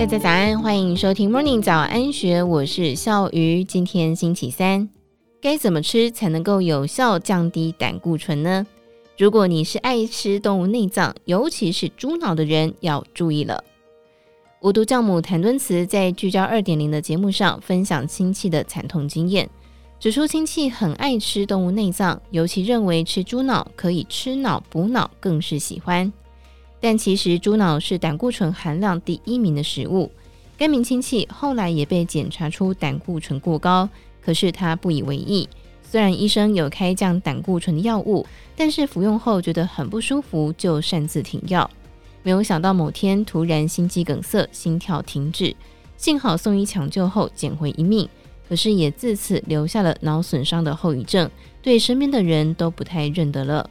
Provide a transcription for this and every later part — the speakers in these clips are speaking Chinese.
大家早安，欢迎收听 Morning 早安学，我是笑鱼。今天星期三，该怎么吃才能够有效降低胆固醇呢？如果你是爱吃动物内脏，尤其是猪脑的人，要注意了。无毒教母谭敦慈在聚焦二点零的节目上分享亲戚的惨痛经验，指出亲戚很爱吃动物内脏，尤其认为吃猪脑可以吃脑补脑，更是喜欢。但其实猪脑是胆固醇含量第一名的食物。该名亲戚后来也被检查出胆固醇过高，可是他不以为意。虽然医生有开降胆固醇的药物，但是服用后觉得很不舒服，就擅自停药。没有想到某天突然心肌梗塞，心跳停止，幸好送医抢救后捡回一命，可是也自此留下了脑损伤的后遗症，对身边的人都不太认得了。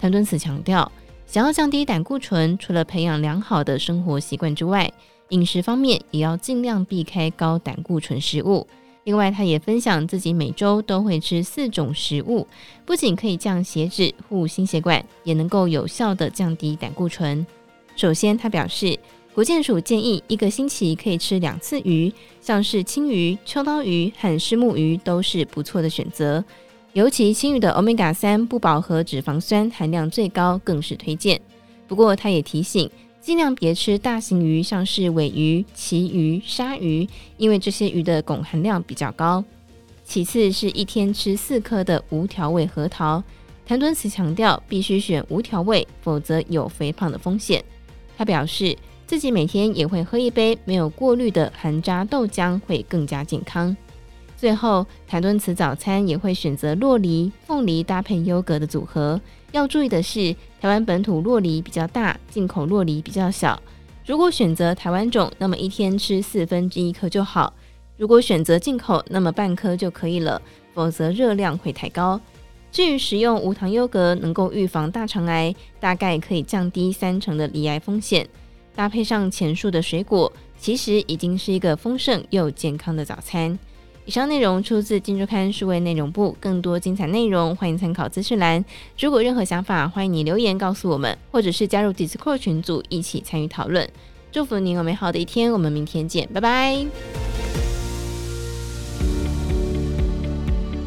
谭敦慈强调。想要降低胆固醇，除了培养良好的生活习惯之外，饮食方面也要尽量避开高胆固醇食物。另外，他也分享自己每周都会吃四种食物，不仅可以降血脂、护心血管，也能够有效地降低胆固醇。首先，他表示，国健署建议一个星期可以吃两次鱼，像是青鱼、秋刀鱼和虱目鱼都是不错的选择。尤其青鱼的欧米伽三不饱和脂肪酸含量最高，更是推荐。不过，他也提醒，尽量别吃大型鱼，像是尾鱼、旗鱼、鲨鱼，因为这些鱼的汞含量比较高。其次是一天吃四颗的无调味核桃。谭敦慈强调，必须选无调味，否则有肥胖的风险。他表示，自己每天也会喝一杯没有过滤的含渣豆浆，会更加健康。最后，台敦慈早餐也会选择洛梨、凤梨搭配优格的组合。要注意的是，台湾本土洛梨比较大，进口洛梨比较小。如果选择台湾种，那么一天吃四分之一颗就好；如果选择进口，那么半颗就可以了，否则热量会太高。至于食用无糖优格，能够预防大肠癌，大概可以降低三成的罹癌风险。搭配上前述的水果，其实已经是一个丰盛又健康的早餐。以上内容出自《金周刊》数位内容部，更多精彩内容欢迎参考资讯栏。如果任何想法，欢迎你留言告诉我们，或者是加入 Discord 群组一起参与讨论。祝福你有美好的一天，我们明天见，拜拜。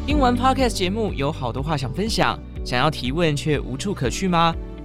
听完 Podcast 节目，有好多话想分享，想要提问却无处可去吗？